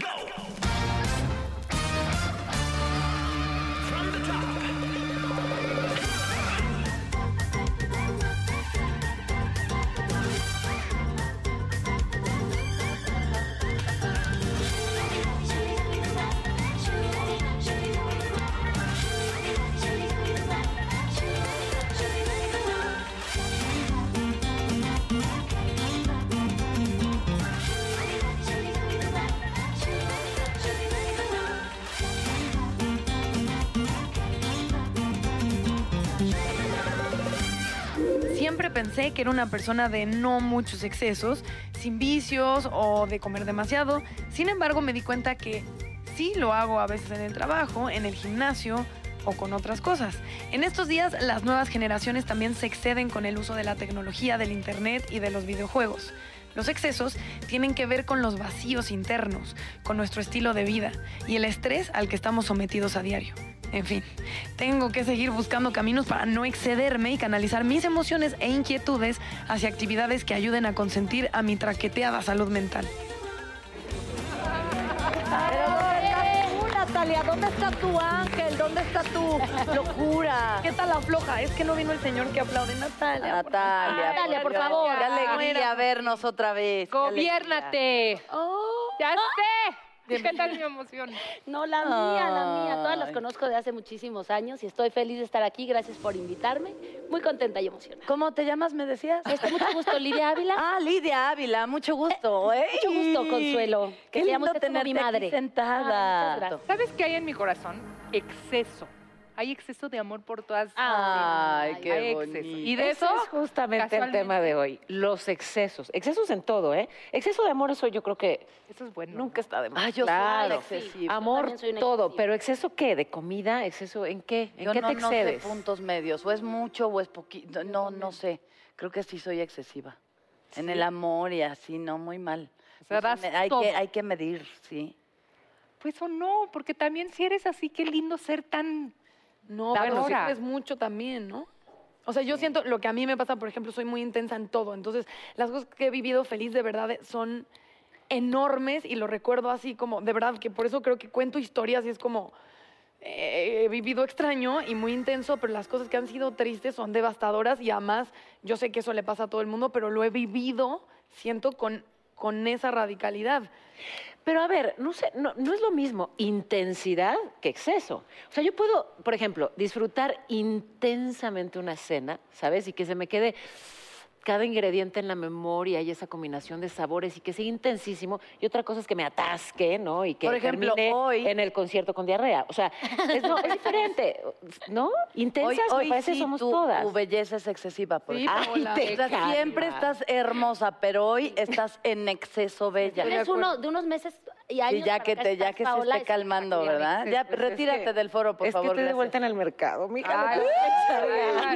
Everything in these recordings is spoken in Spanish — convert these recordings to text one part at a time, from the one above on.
go! Siempre pensé que era una persona de no muchos excesos, sin vicios o de comer demasiado. Sin embargo, me di cuenta que sí lo hago a veces en el trabajo, en el gimnasio o con otras cosas. En estos días, las nuevas generaciones también se exceden con el uso de la tecnología, del internet y de los videojuegos. Los excesos tienen que ver con los vacíos internos, con nuestro estilo de vida y el estrés al que estamos sometidos a diario. En fin, tengo que seguir buscando caminos para no excederme y canalizar mis emociones e inquietudes hacia actividades que ayuden a consentir a mi traqueteada salud mental. Pero ¿dónde está tú, Natalia? ¿Dónde está tu ángel? ¿Dónde está tu locura? ¿Qué tal la floja? Es que no vino el señor que aplaude. Natalia. Natalia, Natalia, por favor. Qué alegría vernos otra vez. Gobiérnate. Ya sé. ¿Qué tal mi emoción? No, la mía, la mía. Todas las conozco de hace muchísimos años y estoy feliz de estar aquí. Gracias por invitarme. Muy contenta y emocionada. ¿Cómo te llamas, me decías? Este, mucho gusto, Lidia Ávila. Ah, Lidia Ávila, mucho gusto. ¿eh? mucho gusto, Consuelo. Qué Que llama lindo mi tenerte aquí madre. sentada. Ah. ¿Sabes qué hay en mi corazón? Exceso. Hay exceso de amor por todas Ay, qué Hay bonito. exceso. Y de Eso eso, es justamente el tema de hoy, los excesos. Excesos en todo, ¿eh? Exceso de amor, eso yo creo que Eso es bueno. nunca está de más. Ay, yo soy claro. excesiva. Amor, soy todo. Pero exceso qué? ¿De comida? ¿Exceso en qué? ¿En Yo qué no, te no sé excedes? puntos medios. O es mucho o es poquito. No, no sé. Creo que sí soy excesiva. En el amor y así, no, muy mal. O sea, hay, todo. que, hay que medir, sí. Pues o no, porque también si eres así, qué lindo ser tan... No, bueno, si Dadora. es mucho también, ¿no? O sea, yo siento lo que a mí me pasa, por ejemplo, soy muy intensa en todo. Entonces, las cosas que he vivido feliz de verdad son enormes y lo recuerdo así como, de verdad, que por eso creo que cuento historias y es como, eh, he vivido extraño y muy intenso, pero las cosas que han sido tristes son devastadoras y además yo sé que eso le pasa a todo el mundo, pero lo he vivido, siento, con, con esa radicalidad. Pero a ver, no sé, no, no es lo mismo intensidad que exceso. O sea, yo puedo, por ejemplo, disfrutar intensamente una cena, ¿sabes? Y que se me quede cada ingrediente en la memoria y esa combinación de sabores y que sea intensísimo. Y otra cosa es que me atasque, ¿no? Y que Por ejemplo, termine hoy- en el concierto con diarrea. O sea, es, no, es diferente, ¿no? Intensas, Hoy, hoy me parece, sí somos tu, todas. tu belleza es excesiva. Por Sí, te O sea, siempre estás hermosa, pero hoy estás en exceso bella. Tienes uno de unos meses y ya que te, ya que se esté calmando. ¿verdad? Ya Pues es retírate que- del foro, por es favor. que estoy de vuelta en el mercado, mija. Ay,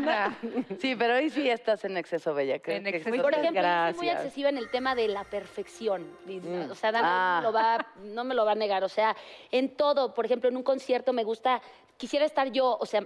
ay. Sí, pero hoy sí estás en exceso bella. Creo En que exceso. sí. Por ejemplo, yo soy muy excesiva en el tema de la perfección. Mm. O sea, Dani Ah. no, me lo va, no me lo va a negar. O sea, en todo, por ejemplo, en un concierto me gusta, quisiera estar yo, o sea,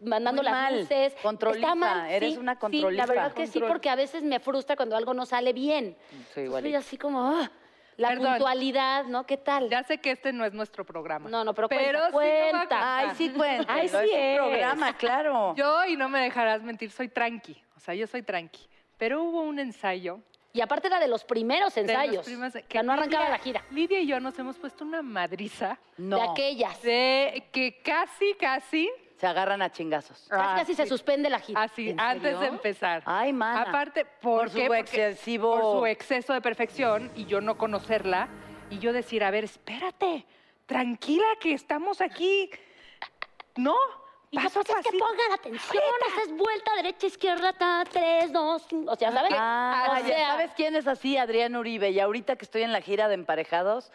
mandando Muy las mal. luces. Controliza, Está mal, eres sí, una Sí, controliza. la verdad que sí, porque a veces me frustra cuando algo no sale bien. Soy Soy igualita. así como, ah, la Perdón. puntualidad, ¿no? ¿Qué tal? Ya sé que este no es nuestro programa. No, no, pero cuenta, sí lo voy a cuenta. contar. Ay, sí, cuéntalo. Ay, es sí un es. programa, claro. Yo, y no me dejarás mentir, soy tranqui. O sea, yo soy tranqui. Pero hubo un ensayo Y aparte era de los primeros de los ensayos. primeros- o que sea, no arrancaba Lidia- la gira. Lidia y yo nos hemos puesto una madriza No. De aquellas. de que casi, casi, Se agarran a chingazos. Casi, casi se suspende la gira. Así, ¿En antes de empezar. Ay, mana. Aparte, Por ¿por, su qué? Excesivo- Por su exceso de perfección y yo no conocerla y yo decir, a ver, espérate, tranquila que estamos aquí. No, Y paso a pues es que pongan atención, haces vuelta, derecha, izquierda, ta, tres, dos, cinco. O sea, ¿sabes? Ah, o ya sea, ¿sabes quién es así? Adrián Uribe. Y ahorita que estoy en la gira de emparejados,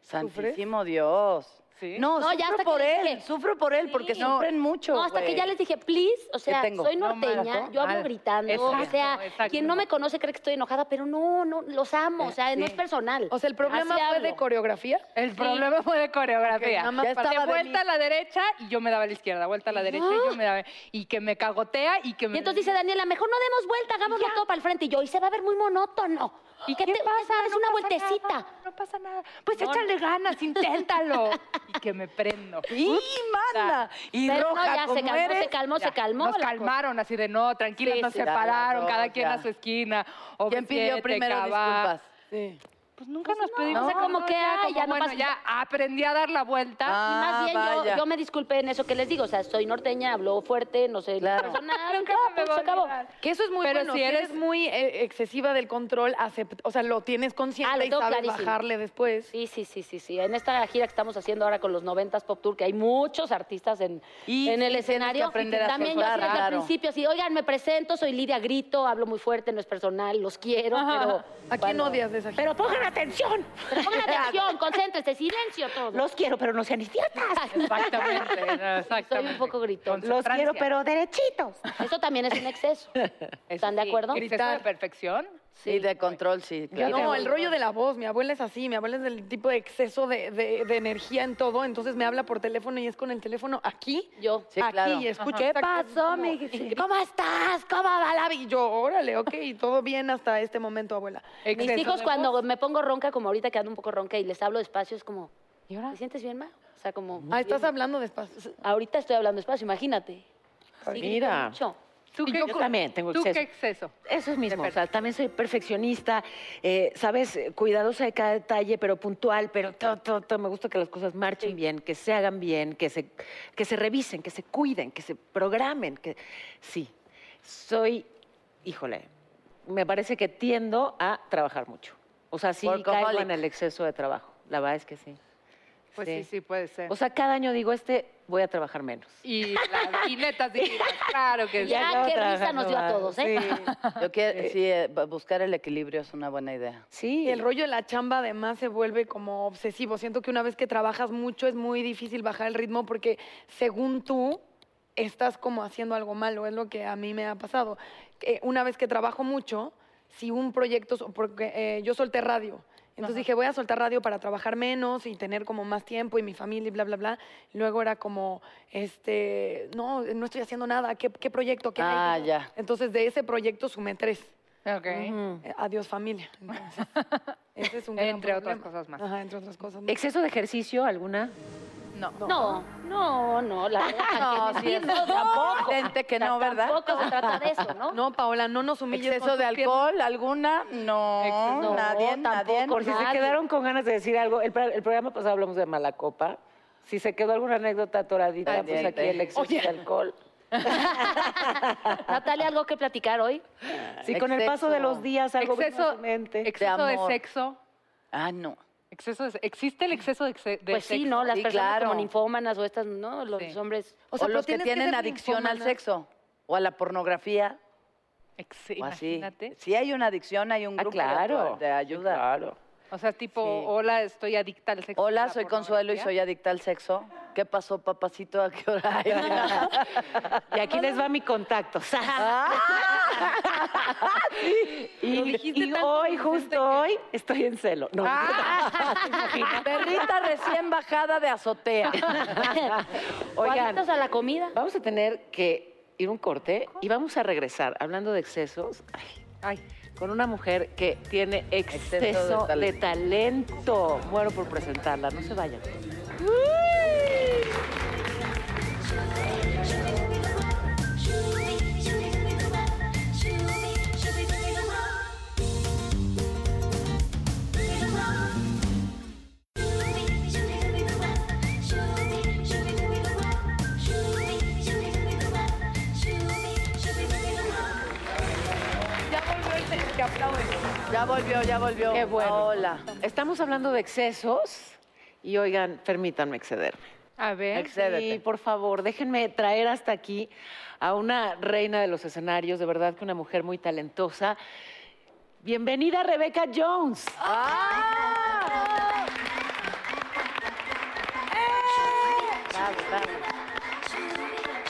santísimo Dios. ¿Sí? No, No, ya sufro hasta por él, dije- sufro por él, porque Sí. sufren mucho. No, hasta que ya les dije, please, o sea, soy No, norteña, mal, yo hablo mal. gritando, Exacto, o sea, exacto. quien no me conoce cree que estoy enojada, pero no, no, los amo, o sea, no es personal. O sea, el problema Así fue de coreografía. El problema fue de coreografía. Ok, nada más Ya estaba de de vuelta a la derecha y yo me daba a la izquierda, vuelta a la derecha y yo me daba. Y que me cagotea y que me. Y entonces dice Daniela, mejor no demos vuelta, hagámoslo todo para el frente. Y yo, y se va a ver muy monótono. ¿Y qué qué, te- pasa? Es No una pasa vueltecita. nada, no pasa nada. Pues échale ganas, inténtalo. y que me prendo. ¡Y, manda! Y Pero no, roja ya se calmó, eres. se calmó, Ya, se calmó. Nos calmaron así de no, tranquila, Sí, nos sí. Ya, separaron, cada quien ya. a su esquina. ¿Quién pidió OV7, primero Cabá. disculpas? Sí. Pues nunca nos pedimos. o sea, como que, ay, como, ya no bueno, pasa- ya aprendí a dar la vuelta. Y más Ah, bien yo, me disculpé en eso que les digo. O sea, soy norteña, hablo fuerte, no sé, Claro. personal. Nunca ya, se me pues, se acabó. Que eso es muy Pero bueno. si Si eres, muy eh, excesiva del control, acept- o sea, lo tienes consciente Ah, lo y sabes clarísimo. bajarle después. Sí, sí, sí, sí, sí. En esta gira que estamos haciendo ahora con los 90s Pop Tour, que hay muchos artistas en, Y en el escenario. que aprender a También yo claro. principio, así, oigan, me presento, soy Lidia Grito, hablo muy fuerte, no es personal, los quiero, pero... ¿A quién odias de esa gira? Pero pongan atención, pongan atención, concéntrense, silencio todos. Los quiero, pero no sean idiotas. Exactamente, exactamente. Soy un poco gritón. Los quiero, pero derechitos. Eso también es un exceso. ¿Están de acuerdo? ¿Exceso de perfección? Sí, de control, sí. claro. No, el rollo de la voz. Mi abuela es así. Mi abuela es del tipo de exceso de, de- de energía en todo. Entonces me habla por teléfono y es con el teléfono aquí. Yo. Sí, aquí claro. y escucho. ¿Qué pasó, mi- ¿Cómo estás? ¿Cómo va la vida? Y yo, órale, ok. todo bien hasta este momento, abuela. Mis hijos cuando voz. me pongo ronca, como ahorita que ando un poco ronca y les hablo despacio, es como, ¿Y ahora? ¿te sientes bien, ma? O sea, como... Ah, estás hablando despacio. Ahorita estoy hablando despacio, imagínate. Sí, Mira. mucho. ¿Tú qué- yo también tengo ¿Tú exceso. qué exceso? Eso es mismo, o sea, también soy perfeccionista, eh, sabes, cuidadosa de cada detalle, pero puntual, pero todo, todo, todo. me gusta que las cosas marchen bien, que se hagan bien, que se, que se revisen, que se cuiden, que se programen, que sí, soy, híjole, me parece que tiendo a trabajar mucho. O sea, sí caigo en el exceso de trabajo, la verdad es que sí. Pues sí, sí, puede ser. O sea, cada año digo, este voy a trabajar menos. y, las y netas divinas, claro que sí. Ya, qué risa nos dio a todos, ¿eh? Sí. Yo quiero, sí, eh, bu- buscar el equilibrio es una buena idea. Sí. Y el rollo de la chamba además se vuelve como obsesivo. Siento que una vez que trabajas mucho es muy difícil bajar el ritmo porque según tú estás como haciendo algo malo. Es lo que a mí me ha pasado. Que una vez que trabajo mucho, si un proyecto, porque eh, yo solté radio. Entonces dije, voy a soltar radio para trabajar menos y tener como más tiempo y mi familia y bla, bla, bla. Luego era como, este, no, no estoy haciendo nada. ¿Qué, qué proyecto? ¿Qué Ah, hay? ya. Entonces de ese proyecto sumé tres. Ok. Eh, Adiós familia. Entonces, ese es un gran Entre otras problema. cosas más. Ajá, entre otras cosas más. ¿Exceso de ejercicio alguna? No. No, no, no, la verdad, No, ¿para sí mentir? tampoco. evidente que no, ¿verdad? Tampoco se trata de eso, ¿no? No, Paola, no nos humilles. ¿Exceso de piernas. alcohol alguna? No, No, nadie, nadie. Por si se quedaron con ganas de decir algo, el, pro- el programa pasado hablamos de mala copa. Si se quedó alguna anécdota atoradita, pues Pendiente. aquí el exceso de alcohol. Natalia, ¿algo que platicar hoy? Si con el paso de los días algo Exceso, su mente. exceso de, sexo. Ah, no. Exceso de- ¿Existe el exceso de, de Pues sí, sexo? ¿no? Las Sí, personas claro. como ninfómanas o estas, ¿no? Los Sí. hombres... O sea, O los que tienen adicción al sexo o a la pornografía Ex- o así. Imagínate. Si hay una adicción, hay un Ah, grupo de- claro. de, ayuda. Claro. O sea, tipo, Sí. hola, estoy adicta al sexo. Hola, la soy Consuelo y soy adicta al sexo. ¿Qué pasó, papacito? ¿A qué hora? Y aquí les va mi contacto. y y hoy, justo hoy, estoy en celo. No, Perrita recién bajada de azotea. Oigan, ¿Cuántos a la comida? vamos a tener que ir un corte y vamos a regresar, hablando de excesos, ay, Ay, con una mujer que tiene Exceso de exceso de talento. talento. Muero por presentarla, no se vayan. Ya volvió, ya volvió. Qué bueno. Hola. Estamos hablando de excesos y oigan, permítanme excederme. A ver. Excédete. Sí, por favor, déjenme traer hasta aquí a una reina de los escenarios, de verdad que una mujer muy talentosa. Bienvenida Rebecca Jones.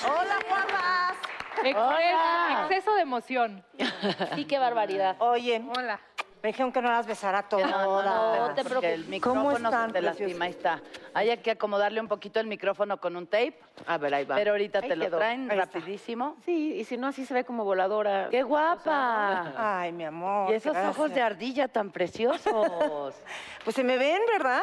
Hola, guapas. Exceso, exceso de emoción. Sí, qué barbaridad. Oye, Hola. Me dijeron que no las besara todas. No, no, no te porque el micrófono ¿Cómo te lastima, ahí está. Hay que acomodarle un poquito el micrófono con un tape, A ver, ahí va. pero ahorita Ahí te lo traen Ahí está. rapidísimo. Sí, y si no, así se ve como voladora. ¡Qué guapa! Ay, mi amor. Y esos gracias. ojos de ardilla tan preciosos. Pues se me ven, ¿verdad?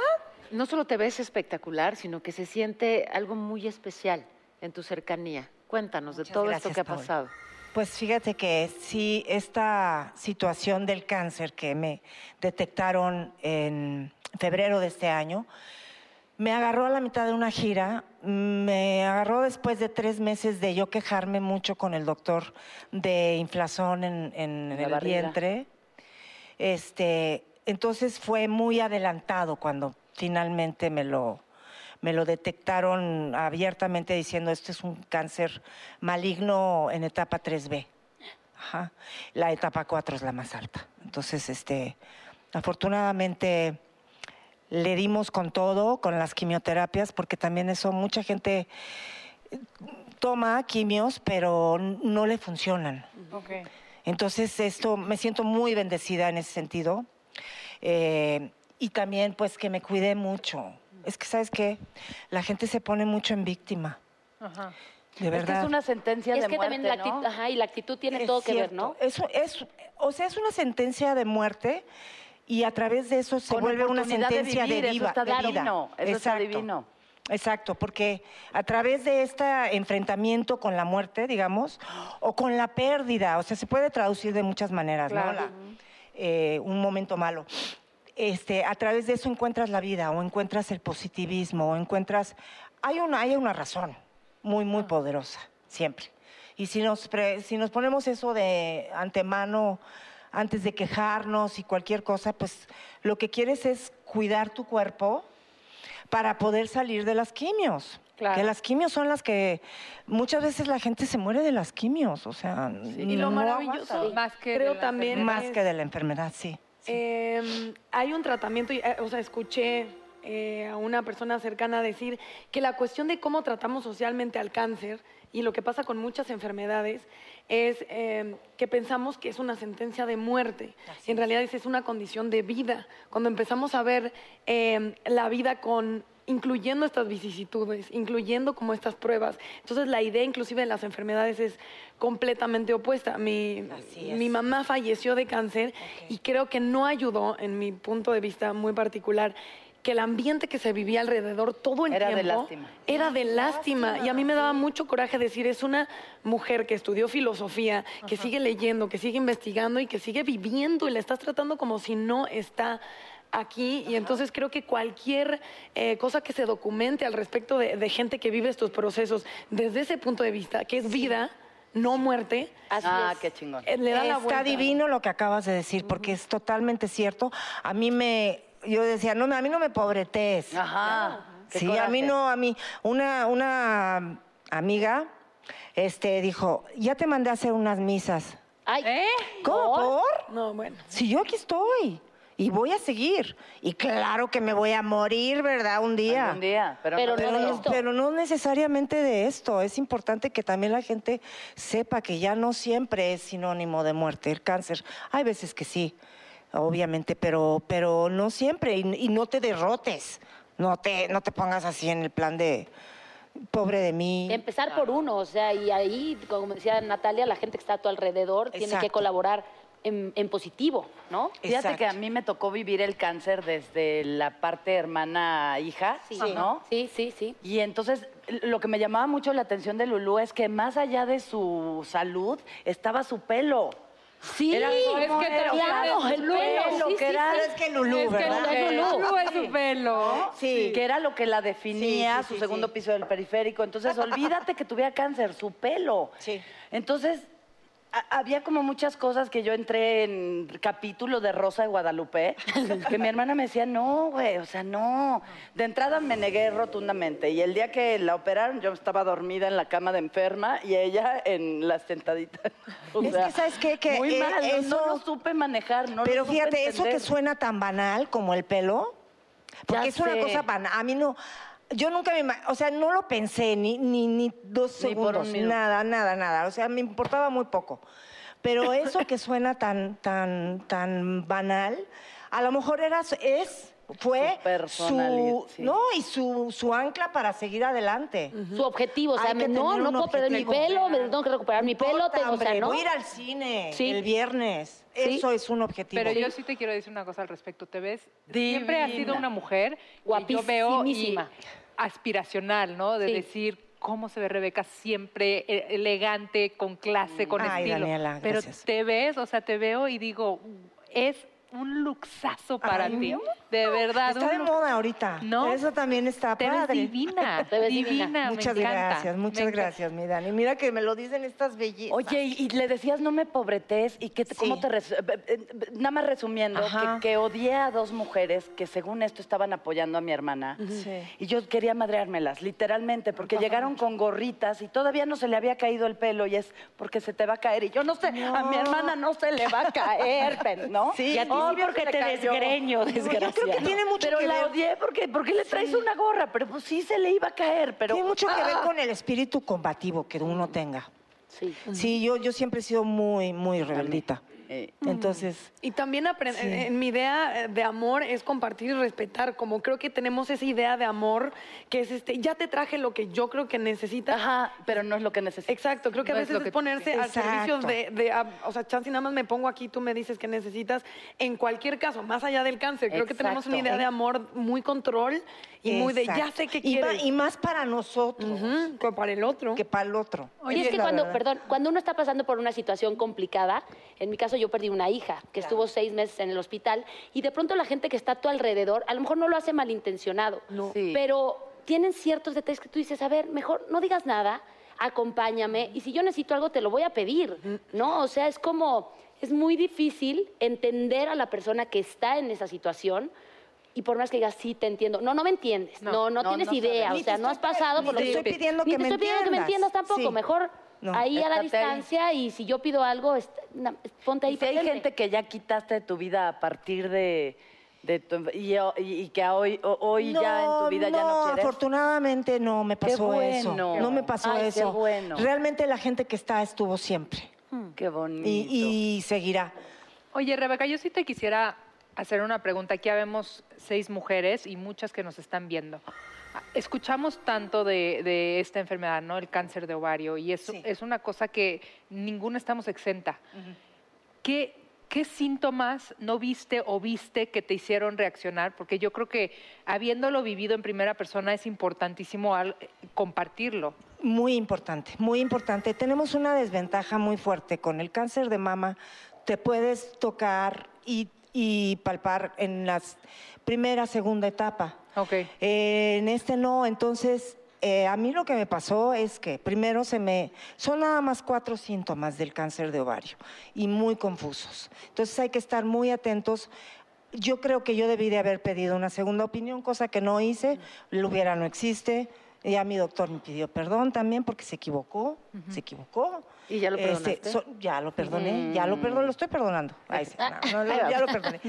No solo te ves espectacular, sino que se siente algo muy especial en tu cercanía. Cuéntanos de todo gracias, esto que ha pasado. Pues fíjate que sí, esta situación del cáncer que me detectaron en febrero de este año, me agarró a la mitad de una gira, me agarró después de tres meses de yo quejarme mucho con el doctor de inflazón en, en En la el barriga. vientre. Este, entonces fue muy adelantado cuando finalmente me lo, me lo detectaron abiertamente diciendo esto es un cáncer maligno en etapa 3B. Ajá. La etapa 4 es la más alta. Entonces, este, afortunadamente le dimos con todo, con las quimioterapias, porque también eso mucha gente toma quimios, pero no le funcionan. Ok. Entonces, esto, me siento muy bendecida en ese sentido. Eh, y también, pues, que me cuidé mucho. Es que, ¿sabes qué? La gente se pone mucho en víctima, Ajá. de Es que verdad. es una sentencia Y es de que muerte, también la ¿no? actitud, ajá, y la actitud tiene Es todo que ver. ¿no? Eso es, o sea, es una sentencia de muerte y a través de eso se Con vuelve una de sentencia de, vivir, eso viva- está de vida. divino, eso está divino. Exacto, porque a través de este enfrentamiento con la muerte, digamos, o con la pérdida, o sea, se puede traducir de muchas maneras, ¿no? La- eh, un momento malo. Este, a través de eso encuentras la vida, o encuentras el positivismo, o encuentras. Hay una, hay una razón muy, muy poderosa, siempre. Y si nos, pre- si nos ponemos eso de antemano, antes de quejarnos y cualquier cosa, pues lo que quieres es cuidar tu cuerpo para poder salir de las quimios. Claro. Que las quimios son las que muchas veces la gente se muere de las quimios, o sea, Y lo no maravilloso. Más que creo también, más es- que de la enfermedad, sí. Eh, hay un tratamiento, eh, o sea, escuché eh, a una persona cercana decir que la cuestión de cómo tratamos socialmente al cáncer y lo que pasa con muchas enfermedades es eh, que pensamos que es una sentencia de muerte. en realidad es, es una condición de vida. Cuando empezamos a ver eh, la vida con incluyendo estas vicisitudes, incluyendo como estas pruebas. Entonces la idea inclusive de las enfermedades es completamente opuesta. Mi, Así mi mamá falleció de cáncer y creo que no ayudó, en mi punto de vista muy particular, que el ambiente que se vivía alrededor todo el Era de tiempo lástima. era de lástima. Y a mí me daba mucho coraje decir, es una mujer que estudió filosofía, que sigue leyendo, que sigue investigando y que sigue viviendo y la estás tratando como si no está aquí. Y entonces creo que cualquier eh, cosa que se documente al respecto de, de gente que vive estos procesos desde ese punto de vista, que es vida, no muerte, Así ah, es. qué chingón. eh, le da la Está vuelta. divino lo que acabas de decir, porque es totalmente cierto. A mí me, yo decía, no, a mí no me pobretes. Ajá. Sí, a mí no, a mí. Una, una amiga este, dijo, ya te mandé a hacer unas misas. Ay, ¿Eh? ¿Cómo? ¿Por? ¿Por? No, bueno. Si yo aquí estoy y voy a seguir. Y claro que me voy a morir, ¿verdad? Un día. Algún día, pero, Pero no, no Pero de no, esto. pero no necesariamente de esto. Es importante que también la gente sepa que ya no siempre es sinónimo de muerte el cáncer. Hay veces que sí, obviamente, pero, pero no siempre. Y, y no te derrotes. No te, no te pongas así en el plan de pobre de mí. Empezar por uno, o sea, y ahí, como decía Natalia, la gente que está a tu alrededor tiene que colaborar en, en positivo, ¿no? Fíjate que a mí me tocó vivir el cáncer desde la parte hermana-hija, ¿no? Sí, sí, sí. Y entonces lo que me llamaba mucho la atención de Lulú es que más allá de su salud estaba su pelo. Sí, Era como es que era, te- claro, el su pelo, que sí, era, sí, es que Lulú, Es que ¿verdad? es Lulú. Lulú es su pelo. Sí. que era lo que la definía, Sí, sí, su sí, segundo sí. piso del periférico. Entonces, olvídate que tuviera cáncer, su pelo. Sí. Entonces, había como muchas cosas que yo entré en capítulo de Rosa de Guadalupe, que mi hermana me decía, no, güey, o sea, no. De entrada me negué rotundamente. Y el día que la operaron, yo estaba dormida en la cama de enferma y ella en las sentaditas. O Es que, ¿sabes qué? Que, muy eh, mal, no- eso- no, lo supe manejar, no lo Pero supe fíjate, eso que suena tan banal como el pelo, porque Ya es una cosa banal. A mí no, yo nunca me, o sea, no lo pensé ni, ni, ni dos Ni segundos, nada, nada, nada. O sea, me importaba muy poco. Pero eso que suena tan, tan, tan banal, a lo mejor era, su- es, fue Su personalidad, su, sí. no, y su, su ancla para seguir adelante. Su objetivo, o sea, me- no, no puedo perder mi pelo, me tengo que recuperar mi pelo, tengo, o sea, hombre, ¿no? Voy a ir al cine Sí. el viernes. Sí. Eso es un objetivo. Pero yo sí te quiero decir una cosa al respecto. Te ves, siempre has sido Divina. una mujer que yo veo y. aspiracional, ¿no? De Sí. decir cómo se ve Rebeca siempre eh, elegante, con clase, con Ay, estilo. Daniela, Pero te ves, o sea, te veo y digo, es un luxazo para Ay, ti. De verdad. Está de moda ahorita. ¿No? Eso también está Te ves divina. Te ves divina. divina. me Muchas encanta, gracias, me muchas encanta. gracias, mi Dani. Mira que me lo dicen estas bellezas. Oye, y, y le decías no me pobretes y que te- cómo te res- eh, eh, nada más resumiendo que, que odié a dos mujeres que según esto estaban apoyando a mi hermana Sí. y yo quería madreármelas literalmente porque llegaron con gorritas y todavía no se le había caído el pelo y es porque se te va a caer y yo no sé a mi hermana no se le va a caer pero- no Sí. Y a ti Sí porque te desgreño, yo creo que tiene mucho pero que la ver. odié porque porque le traes una gorra pero pues sí se le iba a caer pero Tiene mucho que ver ¡ah! con el espíritu combativo que uno tenga. Sí. Sí, yo, yo siempre he sido muy, muy rebeldita. Eh, Entonces, Y también aprend- en mi idea eh, de amor es compartir y respetar, como creo que tenemos esa idea de amor que es este, ya te traje lo que yo creo que necesitas. ajá pero no es lo que necesitas Exacto, creo que No a es veces lo es, que- ponerse al Exacto. servicio de, de, ah, o sea, chance y nada más me pongo aquí, tú me dices que necesitas, en cualquier caso, más allá del cáncer, creo que tenemos una Exacto. idea de amor muy control y muy de ya exacto. sé qué Y ma- quieres. Y, más para nosotros Ujú, que para el otro. que para el otro. y es que La cuando, verdad. perdón, cuando uno está pasando por una situación complicada, en mi caso yo perdí una hija que estuvo seis meses en el hospital y de pronto la gente que está a tu alrededor, a lo mejor no lo hace malintencionado, Sí. pero tienen ciertos detalles que tú dices, a ver, mejor no digas nada, acompáñame y si yo necesito algo te lo voy a pedir, ¿no? O sea, es como, es muy difícil entender a la persona que está en esa situación. Y por más que digas, sí, te entiendo. No, no me entiendes. No, no, no, tienes no idea. sabes. O Ni sea, te no has pasado ni por lo te que estoy pidiendo Ni que te me estoy pidiendo que me entiendas. entiendas tampoco. Sí. Mejor No, ahí a la ahí. distancia y si yo pido algo, est- na- ponte ahí Y si hay gente que ya quitaste de tu vida a partir de, de tu- y, y- y que hoy, hoy ya en tu vida ya no quieres. afortunadamente no me Qué pasó eso. bueno. No me pasó Ay, qué eso. bueno. Realmente la gente que está estuvo siempre Qué bonito. y, y seguirá. Oye, Rebeca, yo sí te quisiera hacer una pregunta. Aquí ya vemos seis mujeres y muchas que nos están viendo. Escuchamos tanto de, de esta enfermedad, ¿no? El cáncer de ovario, y es, Sí. es una cosa que ninguna estamos exenta. ¿Qué, ¿Qué síntomas no viste o viste que te hicieron reaccionar? Porque yo creo que habiéndolo vivido en primera persona es importantísimo al- compartirlo. Muy importante, muy importante. Tenemos una desventaja muy fuerte con el cáncer de mama. Te puedes tocar y, y palpar en la primera, segunda etapa. Ok. Eh, en este no, entonces eh, a mí lo que me pasó es que primero se me... Son nada más cuatro síntomas del cáncer de ovario y muy confusos. Entonces hay que estar muy atentos. Yo creo que yo debí de haber pedido una segunda opinión, cosa que no hice. Lo hubiera no existe. Ya mi doctor me pidió perdón también porque se equivocó, se equivocó. ¿Y ya lo Este, perdonaste? so- ya lo perdoné, ya lo perdoné, lo estoy perdonando. Ay, sí, no, no, no, ya lo perdoné.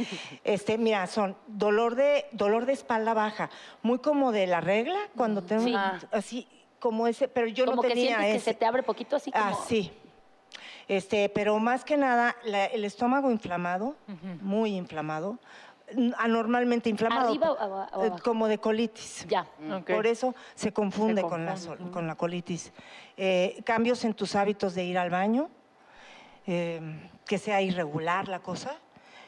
Este, mira, son dolor de, dolor de espalda baja, muy como de la regla, cuando tengo Sí. así como ese, pero yo como no que tenía sientes que ese. se te abre poquito así como... Ah, sí. Este, pero más que nada, la- el estómago inflamado, muy inflamado, anormalmente inflamado. ¿Arriba o aba- o eh, abajo? Como de colitis. Ya. Ok. Por eso se confunde, Se Con, la, con la colitis. Eh, cambios en tus hábitos de ir al baño, eh, que sea irregular la cosa.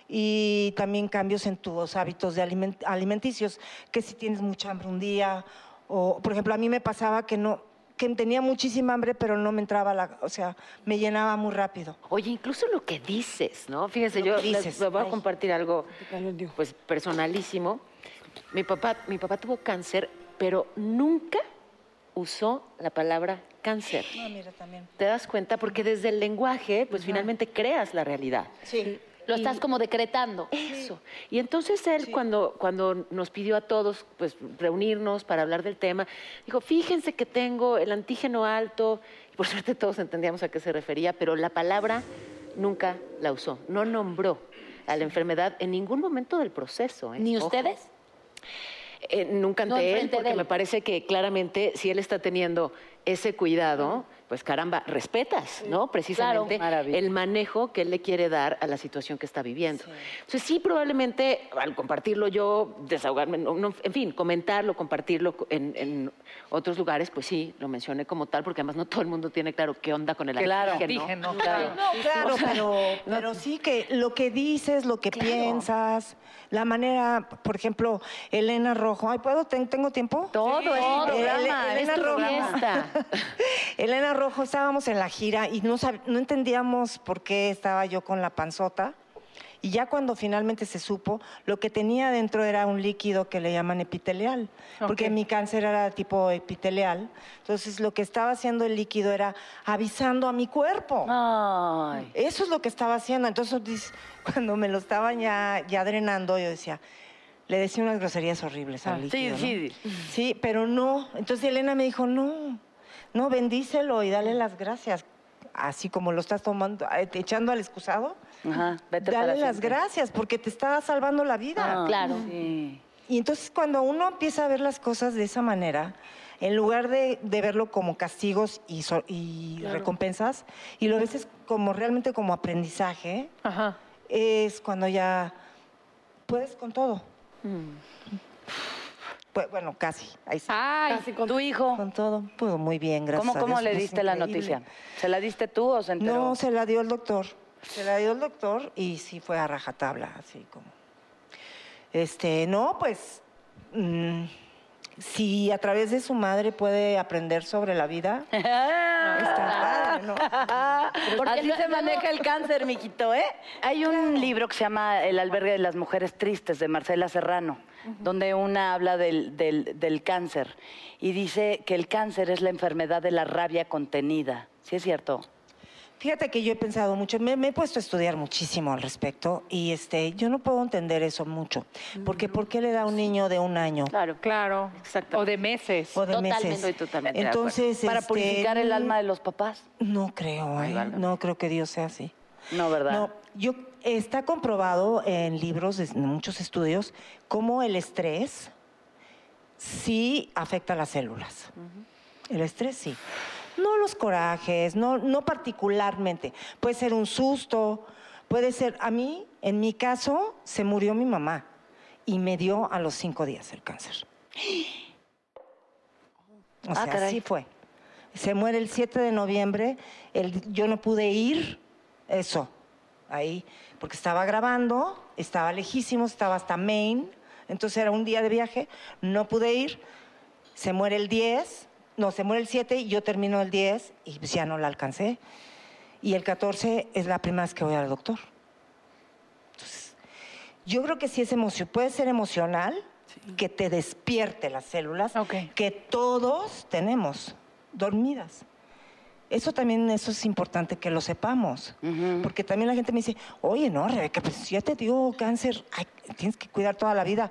Y también cambios en tus hábitos de aliment- alimenticios, que si tienes mucha hambre un día, o por ejemplo, a mí me pasaba que no que tenía muchísima hambre, pero no me entraba la, o sea, me llenaba muy rápido. Oye, incluso lo que dices, ¿no? Fíjense, Lo yo les dices. les voy a Ay. compartir algo pues personalísimo. Mi papá, mi papá tuvo cáncer, pero nunca usó la palabra cáncer. No, mira, también. ¿Te das cuenta? Porque desde el lenguaje, pues finalmente creas la realidad. Sí. Lo estás como decretando. Eso. Y entonces él, cuando, cuando nos pidió a todos pues, reunirnos para hablar del tema, dijo, fíjense que tengo el antígeno alto. Y por suerte todos entendíamos a qué se refería, pero la palabra nunca la usó. No nombró a la enfermedad en ningún momento del proceso. ¿eh? ¿Ni Ojo. ustedes? Eh, nunca ante No, él, porque me parece que claramente si él está teniendo ese cuidado, pues caramba, respetas, ¿no? Precisamente el manejo que él le quiere dar a la situación que está viviendo. Entonces sí, probablemente al compartirlo yo, desahogarme, no- no, en fin, comentarlo, compartirlo en, en otros lugares, pues sí, lo mencioné como tal, porque además no todo el mundo tiene claro qué onda con el Claro. antígeno. Claro. No, claro, pero, pero sí que lo que dices, lo que piensas, la manera, por ejemplo, Elena Rojo, ay, ¿puedo? ¿Ten- ¿Tengo tiempo? Todo es tu Eh, programa, Ele- es tu Rojo. Elena Rojo, estábamos en la gira y no, no entendíamos por qué estaba yo con la panzota. Y ya cuando finalmente se supo, lo que tenía dentro era un líquido que le llaman epitelial, porque mi cáncer era tipo epitelial. Entonces lo que estaba haciendo el líquido era avisando a mi cuerpo. Ay. Eso es lo que estaba haciendo. Entonces, cuando me lo estaban ya, ya drenando, yo decía, le decía unas groserías horribles al Sí, líquido. ¿no? sí. Sí, pero no. Entonces Elena me dijo, no, no, bendícelo y dale las gracias. Así como lo estás tomando, eh, echando al excusado, Ajá, vete para dale las gracias porque te está salvando la vida. Ah, Claro. sí. Y entonces cuando uno empieza a ver las cosas de esa manera, en lugar de, de verlo como castigos y, so- y recompensas, y lo ves es como realmente como aprendizaje, Ajá. es cuando ya puedes con todo. Pues, bueno, casi. Ahí sí. Ay, Casi con tu hijo. Con todo. Pudo muy bien, gracias. ¿Cómo, a cómo Dios, le pues, diste la noticia? ¿Se la diste tú o se enteró? No, se la dio el doctor. Se la dio el doctor y sí fue a rajatabla, así como. Este, no, pues. mm, si a través de su madre puede aprender sobre la vida, está padre, ¿no? Así no- se no- maneja el cáncer, mijito, ¿eh? Hay un libro que se llama El albergue de las mujeres tristes, de Marcela Serrano, donde una habla del, del- del cáncer y dice que el cáncer es la enfermedad de la rabia contenida. ¿Sí es cierto? Fíjate que yo he pensado mucho, me, me he puesto a estudiar muchísimo al respecto y este, yo no puedo entender eso mucho. Porque ¿por qué le da a un niño de un año Claro, claro. Exactamente. O de meses. o de Totalmente. meses? Estoy totalmente. Entonces, Para este, purificar el alma de los papás. No creo, Ay, ¿eh? no creo que Dios sea así. No, ¿verdad? No, yo está comprobado en libros, en muchos estudios, cómo el estrés sí afecta a las células. El estrés sí. No los corajes, no, no particularmente. Puede ser un susto, puede ser. A mí, en mi caso, se murió mi mamá y me dio a los cinco días el cáncer. O Ah, sea, caray. así fue. Se muere el 7 de noviembre, el- yo no pude ir, eso, ahí, porque estaba grabando, estaba lejísimo, estaba hasta Maine, entonces era un día de viaje, no pude ir, se muere el 10, no, se muere el 7 y yo termino el 10 y pues ya no la alcancé. Y el 14 es la primera vez que voy al doctor. Entonces, yo creo que sí es emoción, puede ser emocional, que te despierte las células, Ok. que todos tenemos dormidas. Eso también eso es importante que lo sepamos, porque también la gente me dice, oye, no, Rebeca, pues si ya te dio cáncer, ay, tienes que cuidar toda la vida.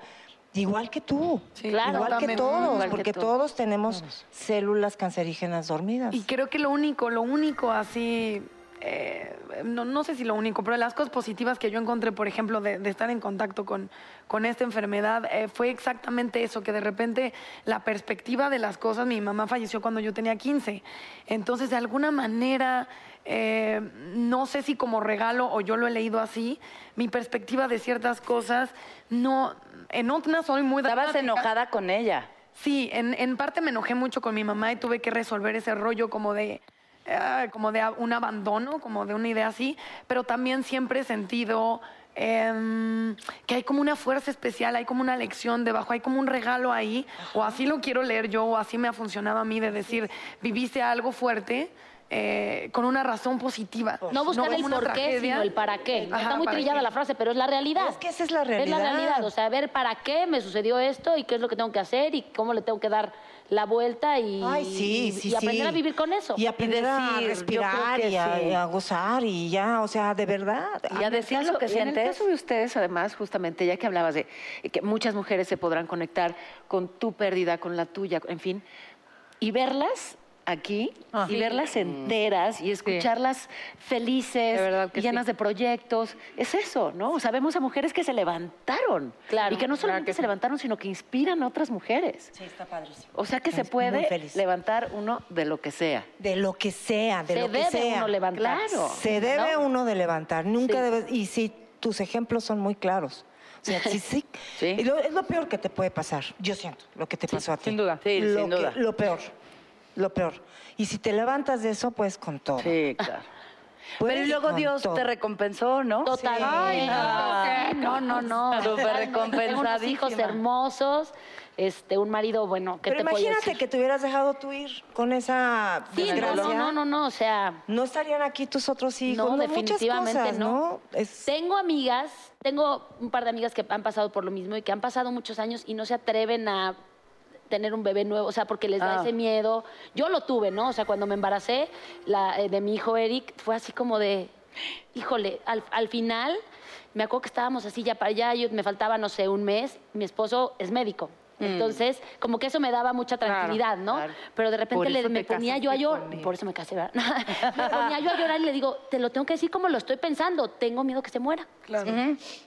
Igual que tú, claro, igual que todos, Igual porque todos tenemos células cancerígenas dormidas. Y creo que lo único, lo único así, eh, no, no sé si lo único, pero las cosas positivas que yo encontré, por ejemplo, de, de estar en contacto con, con esta enfermedad, eh, fue exactamente eso, que de repente la perspectiva de las cosas, mi mamá falleció cuando yo tenía 15, entonces de alguna manera... eh, no sé si como regalo o yo lo he leído así, mi perspectiva de ciertas cosas, no, en otras soy muy Estabas dramática. enojada con ella. Sí, en, en parte me enojé mucho con mi mamá y tuve que resolver ese rollo como de, ah, como de un abandono, como de una idea así, pero también siempre he sentido em, que hay como una fuerza especial, hay como una lección debajo, hay como un regalo ahí, o así lo quiero leer yo, o así me ha funcionado a mí de decir, viviste algo fuerte. eh, con una razón positiva. No buscar el como una por qué, sino el para qué. Ajá, Está muy ¿para trillada qué? la frase, pero es la realidad. Es que esa es la Es la realidad. realidad. O sea, ver para qué me sucedió esto y qué es lo que tengo que hacer y cómo le tengo que dar la vuelta y, Ay, sí, y- sí, y aprender sí. a vivir con eso. Y aprender a decir, respirar y a, sí. y a gozar y ya, o sea, de verdad. Y a el decir caso- lo que y En el sientes. caso de ustedes, además, justamente, ya que hablabas de que muchas mujeres se podrán conectar con tu pérdida, con la tuya, en fin, y verlas aquí Ah. y verlas enteras y escucharlas felices De llenas sí. de proyectos, es eso, ¿no? O sea, vemos a mujeres que se levantaron. Claro. Y que no solamente que se sí. levantaron, sino que inspiran a otras mujeres. Sí, está padrísimo. O sea que se Es puede levantar uno de lo que sea. De lo que sea, de Se lo que debe sea. uno levantar. Claro. Se debe ¿no? uno de levantar, nunca Sí. debes, y sí, tus ejemplos son muy claros. O sea, sí, sí. Sí. Y lo- es lo peor que te puede pasar, yo siento, lo que te pasó a ti. sin duda. Sí, lo sin que- duda. lo peor, lo peor. Y si te levantas de eso, pues con todo. Sí, claro. Pero y luego Dios todo. te recompensó, ¿no? Ay, Ah, no, no, no. Unos hijos hermosos, este, un marido, bueno, ¿qué Pero te puedo imagínate decir? que te hubieras dejado tú ir con esa Sí, no, desgracia. no, no, no, no, o sea, No estarían aquí tus otros hijos. No, definitivamente cosas, no. Es- tengo amigas, tengo un par de amigas que han pasado por lo mismo y que han pasado muchos años y no se atreven a tener un bebé nuevo, o sea, porque les da Ah. ese miedo. Yo lo tuve, ¿no? O sea, cuando me embaracé la, eh, de mi hijo Eric, fue así como de, híjole, al, al final me acuerdo que estábamos así ya para allá, yo, me faltaba, no sé, un mes, mi esposo es médico. Entonces, como que eso me daba mucha tranquilidad, ¿no? claro. Pero de repente le- me ponía yo a llorar. Por eso me casé, ¿verdad? me ponía yo a llorar y le digo, te lo tengo que decir como lo estoy pensando, tengo miedo que se muera. Claro.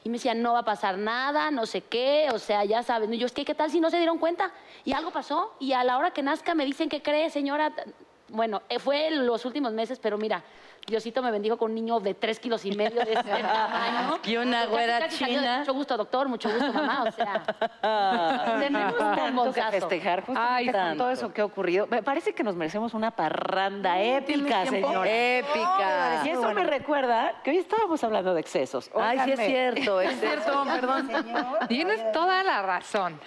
Y me decía, no va a pasar nada, no sé qué, o sea, ya sabes. Y yo, es que, ¿qué tal si no se dieron cuenta? Y algo pasó, y a la hora que nazca me dicen, ¿qué cree, señora? Bueno, eh, fue los últimos meses, pero mira, Diosito me bendijo con un niño de tres kilos y medio de ese tamaño. Y una güera casi de, china. Mucho gusto, doctor, mucho gusto, mamá, o sea. Tenemos tanto que festejar Ay, con tanto. todo eso que ha ocurrido. Me parece que nos merecemos una parranda épica, señora. Épica. Y eso me recuerda que hoy estábamos hablando de excesos. Ay, sí es cierto. Es Cierto, perdón. Tienes toda la razón.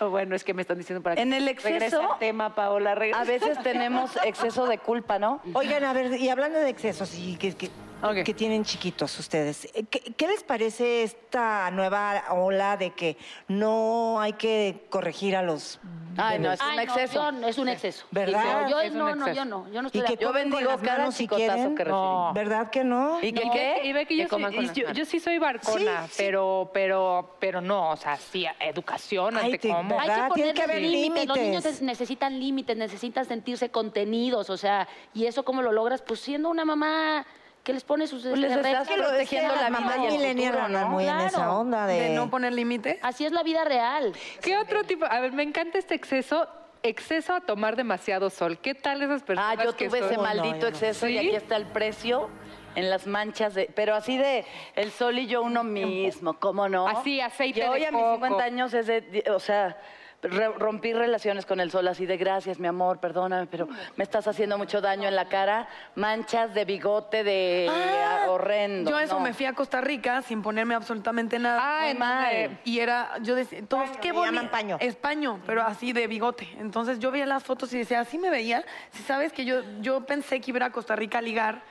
Oh, bueno, es que me están diciendo para que En el exceso, al tema, Paola. regresa. A veces tenemos exceso de culpa, ¿no? Oigan, a ver, y hablando de excesos y que, que, Ok. que tienen chiquitos ustedes, eh, ¿qué, qué les parece esta nueva ola de que no hay que corregir a los Ay, no, es un Ay, no, exceso. yo- es un exceso. ¿Verdad? Yo, Es un no, no, yo no, yo no estoy y de que acuerdo. Yo bendigo cada si chicotazo quieren? que recibí. No. ¿Verdad que no? ¿Y que qué? Y ve que yo, sí, yo, yo sí soy barcona, Sí, sí. pero, pero, pero no, o sea, sí, educación Ay, ante te- cómo. Hay que haber límites. Los niños necesitan límites, necesitan sentirse contenidos, o sea, y eso cómo lo logras, pues siendo una mamá que les pone sus Pues les este, estás protegiendo la millennial futuro, andan ¿no? muy en Claro. esa onda de... De no poner límite. Así es la vida real. ¿Qué otro tipo? A ver, me encanta este exceso. Exceso a tomar demasiado sol. ¿Qué tal esas personas Ah, yo que tuve ese son- maldito no. exceso y aquí está el precio en las manchas, de, pero así de el sol y yo uno mismo, ¿cómo no? Así, aceite Yo de hoy a mis coco. 50 años es de, o sea, re- rompí relaciones con el sol así de gracias, mi amor, perdóname, pero me estás haciendo mucho daño en la cara, manchas de bigote de Ah, horrendo. Yo eso no. me fui a Costa Rica sin ponerme absolutamente nada. Ah, mal. Y era, yo decía, todos, qué bonito. paño. Es paño, pero así de bigote. Entonces yo veía las fotos y decía, así me veía. Si sabes que yo, yo pensé que iba a Costa Rica a ligar.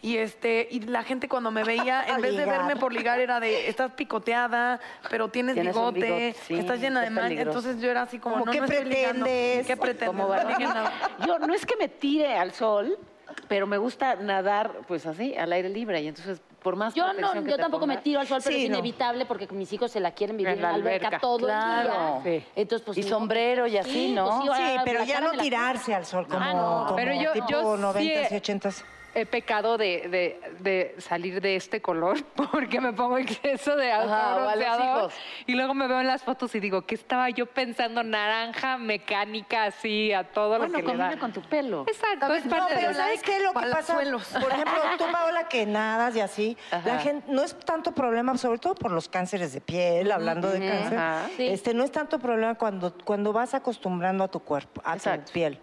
Y este, y la gente cuando me veía, en vez de verme por ligar, era de estás picoteada, pero tienes, bigote, bigote, sí, estás llena de peligroso. Entonces yo era así como, Como, no, ¿qué no pretendes? ¿Qué pretendes? ¿Cómo No. Yo no es que me tire al sol, pero me gusta nadar, pues así, al aire libre. Y entonces, por más Yo no, que yo te tampoco me tiro al sol, pero Sí, es no. inevitable porque mis hijos se la quieren vivir En la alberca, alberca. todo Claro. el día. Sí. Entonces, pues Y sombrero y así, sí, ¿no? pues, Sí, pero la ya no tirarse al sol como, Ah, no. como Pero yo- tipo yo sí 90s y he- 80s. He pecado de, de- de salir de este color porque me pongo exceso de autobronceador y luego me veo en las fotos y digo, ¿qué estaba yo pensando? Naranja, mecánica, así, a todo Bueno, lo que le da. combina con tu pelo. Exacto, es No, parte pero de ¿sabes qué es lo que pasa? Por ejemplo, tú, Paola, que nadas y así, la gente, no es tanto problema, sobre todo por los cánceres de piel, hablando de cáncer, Ajá. Este, no es tanto problema cuando, cuando vas acostumbrando a tu cuerpo, a Exacto. tu piel.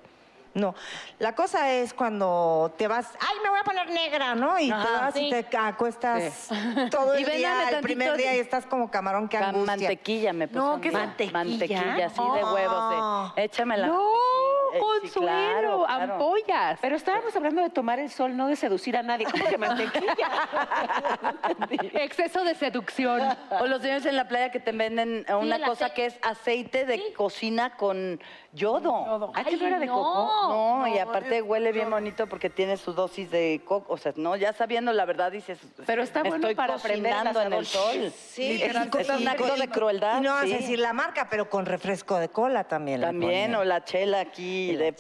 No, la cosa es cuando te vas, ay, me voy a poner negra, ¿no? Y te vas y te acuestas todo el día, el primer de- día y estás como camarón que angustia. Mantequilla me puso. No. ¿qué? Mantequilla. ¿Mantequilla? así de huevos. Oh. sí. Échamela. No, Eh, sí, Consuelo. claro, A ampollas. Pero estábamos hablando de tomar el sol, no de seducir a nadie. ¿Cómo que mantequilla? Exceso de seducción. O los señores en la playa que te venden eh, una cosa que es aceite de cocina con yodo. ¿Ah, que no era de coco? No, y aparte huele bien bonito porque tiene su dosis de coco. O sea, no, ya sabiendo la verdad dices. Pero está bueno estoy para cocinando en el sol. Sí, es, un acto de crueldad. Y no vas sí. a decir la marca, pero con refresco de cola también. También, o la chela aquí, Y la de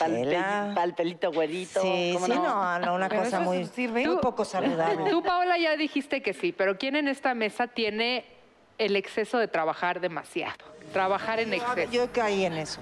pal, pelito güerito. Sí, ¿cómo sí, no, no, una Pero cosa muy, sirve. muy poco saludable. Tú, Paola, ya dijiste que sí, pero ¿quién en esta mesa tiene el exceso de trabajar demasiado? Trabajar en exceso. Yo caí en eso.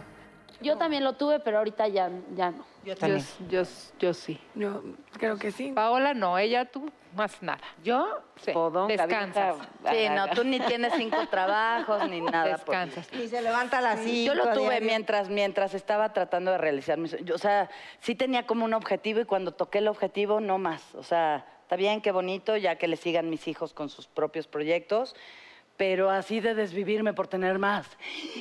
Yo también lo tuve, pero ahorita ya, ya no. Yo Yo, también. yo, yo sí. Yo creo que sí. Paola no, ella tú más nada. Yo, Sí, podón, descansas. Sí, no, tú ni tienes cinco trabajos ni nada. por- Descansas. Y se levanta a las cinco. Yo lo tuve diario. mientras, mientras estaba tratando de realizar mis... yo, o sea, sí tenía como un objetivo y cuando toqué el objetivo, no más. O sea, está bien, qué bonito, ya que le sigan mis hijos con sus propios proyectos, pero así de desvivirme por tener más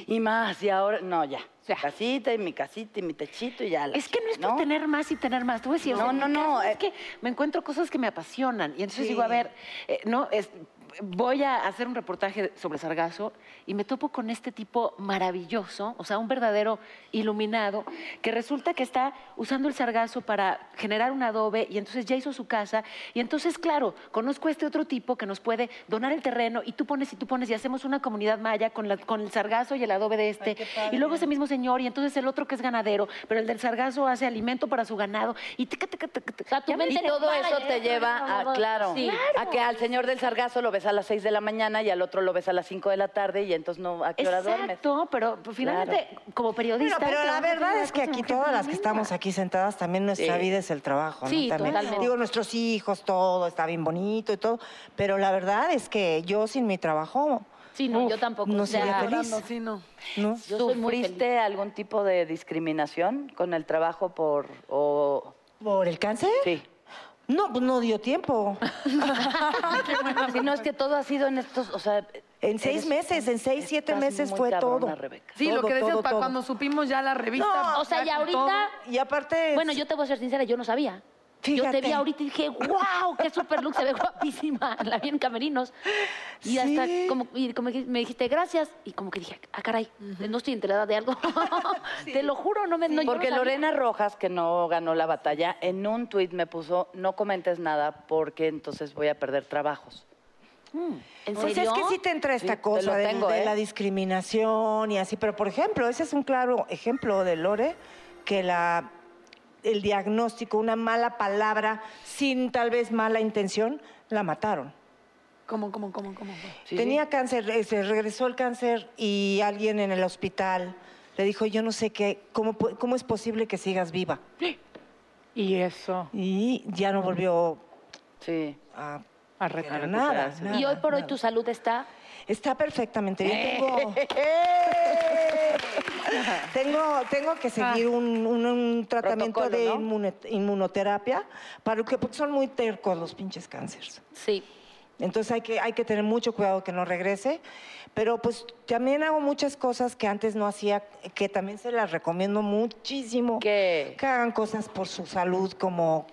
y más y ahora, no, ya. Ya. Casita y mi casita y mi techito y ya. la Es que no es por ¿no? tener más y tener más. Tú decías, No, no, no, caso eh. Es que me encuentro cosas que me apasionan. Y entonces Sí. digo, a ver, eh, no, es, voy a hacer un reportaje sobre sargazo y me topo con este tipo maravilloso, o sea, un verdadero iluminado, que resulta que está usando el sargazo para generar un adobe y entonces ya hizo su casa. Y entonces, claro, conozco a este otro tipo que nos puede donar el terreno y tú pones y tú pones y hacemos una comunidad maya con, la- con el sargazo y el adobe de este. y luego ese mismo señor y entonces el otro que es ganadero, pero el del sargazo hace alimento para su ganado. Y, tica, tica, tica, tica. O sea, mente Y todo eso te lleva a, claro, sí. a que al señor del sargazo lo ves a las 6 de la mañana y al otro lo ves a las 5 de la tarde y entonces no, ¿a qué hora duermes? Exacto, pero pues, finalmente, como periodista. Pero, pero la verdad es que aquí todas las que estamos aquí sentadas, también nuestra Sí. vida es el trabajo, ¿no? Sí, También. totalmente. Digo, nuestros hijos, todo está bien bonito y todo, pero la verdad es que yo sin mi trabajo, Sí, no, yo tampoco. no sería feliz. Sí, no. ¿no? Yo ¿Sufriste algún tipo de discriminación con el trabajo por o ¿Por el cáncer? sí? No, pues no dio tiempo. Si no es que todo ha sido en estos, o sea, En seis meses, en seis, siete meses muy fue cabrona, todo. Rebeca. Sí, lo que decías, todo, para todo. cuando supimos ya la revista. No, O sea, y ahorita, Y aparte... bueno, yo te voy a ser sincera, yo no sabía. Yo te vi ahorita y dije, wow, qué super look, se ve guapísima, la vi en camerinos. Y hasta Sí. como, y como me dijiste gracias, y como que dije, ah, caray, no estoy enterada de algo. Te lo juro, no me no Porque. Lorena Rojas, que no ganó la batalla, en un tuit me puso, no comentes nada porque entonces voy a perder trabajos. ¿En Pues serio? es que sí te entra esta Sí, te cosa de ¿eh? la discriminación y así, pero por ejemplo, ese es un claro ejemplo de Lore, que la, el diagnóstico, una mala palabra, sin tal vez mala intención, la mataron. ¿Cómo, cómo, cómo, cómo? Sí, Tenía sí. cáncer, eh, se regresó el cáncer y alguien en el hospital le dijo, yo no sé qué, cómo, cómo es posible que sigas viva. Y eso, Y ya no volvió Sí. a a recuperar. nada, nada, y hoy por hoy tu salud está... Está perfectamente bien. Tengo, tengo, tengo que seguir un, un- un tratamiento Protocolo, de inmunoterapia para que porque son muy tercos los pinches cánceres. Sí. Entonces hay que, hay que tener mucho cuidado que no regrese. Pero pues también hago muchas cosas que antes no hacía, que también se las recomiendo muchísimo. ¿Qué? Que hagan cosas por su salud, como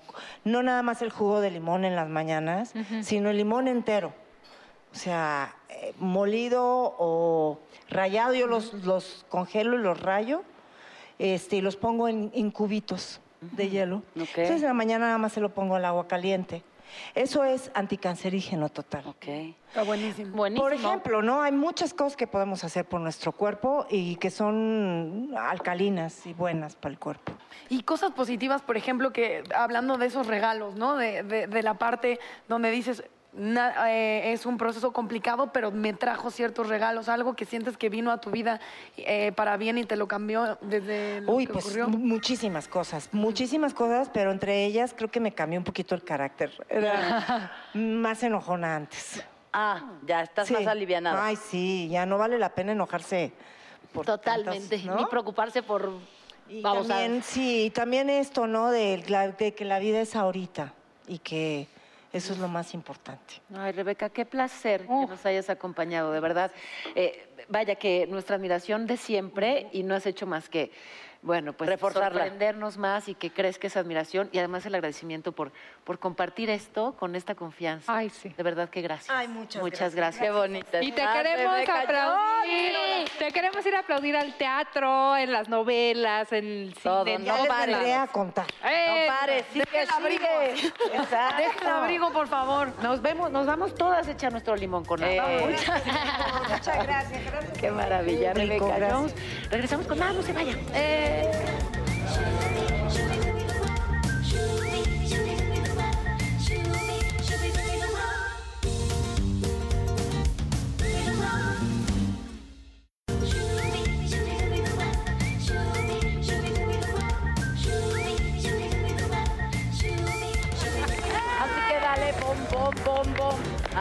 no nada más el jugo de limón en las mañanas, sino el limón entero. O sea, eh, molido o rayado, yo los, los congelo y los rayo este, y los pongo en, en cubitos de hielo. Entonces en la mañana nada más se lo pongo al agua caliente. Eso es anticancerígeno total. Ok. Está buenísimo. Buenísimo. Por ejemplo, ¿no? Hay muchas cosas que podemos hacer por nuestro cuerpo y que son alcalinas y buenas para el cuerpo. Y cosas positivas, por ejemplo, que hablando de esos regalos, ¿no? De, de- de la parte donde dices, na- eh, es un proceso complicado, pero me trajo ciertos regalos, algo que sientes que vino a tu vida eh, para bien y te lo cambió desde lo Uy, que pues ocurrió. muchísimas cosas, muchísimas cosas, pero entre ellas creo que me cambió un poquito el carácter. Era más enojona antes. Ah, ya estás Sí. más alivianada. Ay, sí, ya no vale la pena enojarse. Por Totalmente. tantas, ¿no? Ni preocuparse por Y babosadas. también, sí, y también esto, ¿no? De, la- de que la vida es ahorita y que eso es lo más importante. Ay, Rebeca, qué placer que nos hayas acompañado, de verdad. Eh, vaya que nuestra admiración de siempre y no has hecho más que Bueno, pues Reforzarla. sorprendernos más y que crezca esa admiración y además el agradecimiento por, por compartir esto con esta confianza. Ay, sí. De verdad que gracias. Ay, muchas Muchas gracias. Qué bonita. Y te estás, queremos aplaudir. Te queremos ir a aplaudir al teatro, en las novelas, en el cine. Todo, no Les vendré a contar. Eh, No pares, sigue, sigue. Deja el abrigo, por favor. Nos vemos, nos vamos todas a echar nuestro limón con agua. Eh, Muchas gracias. gracias. Qué maravilla, Rico, Rebeca. Regresamos con más, no se vayan. Así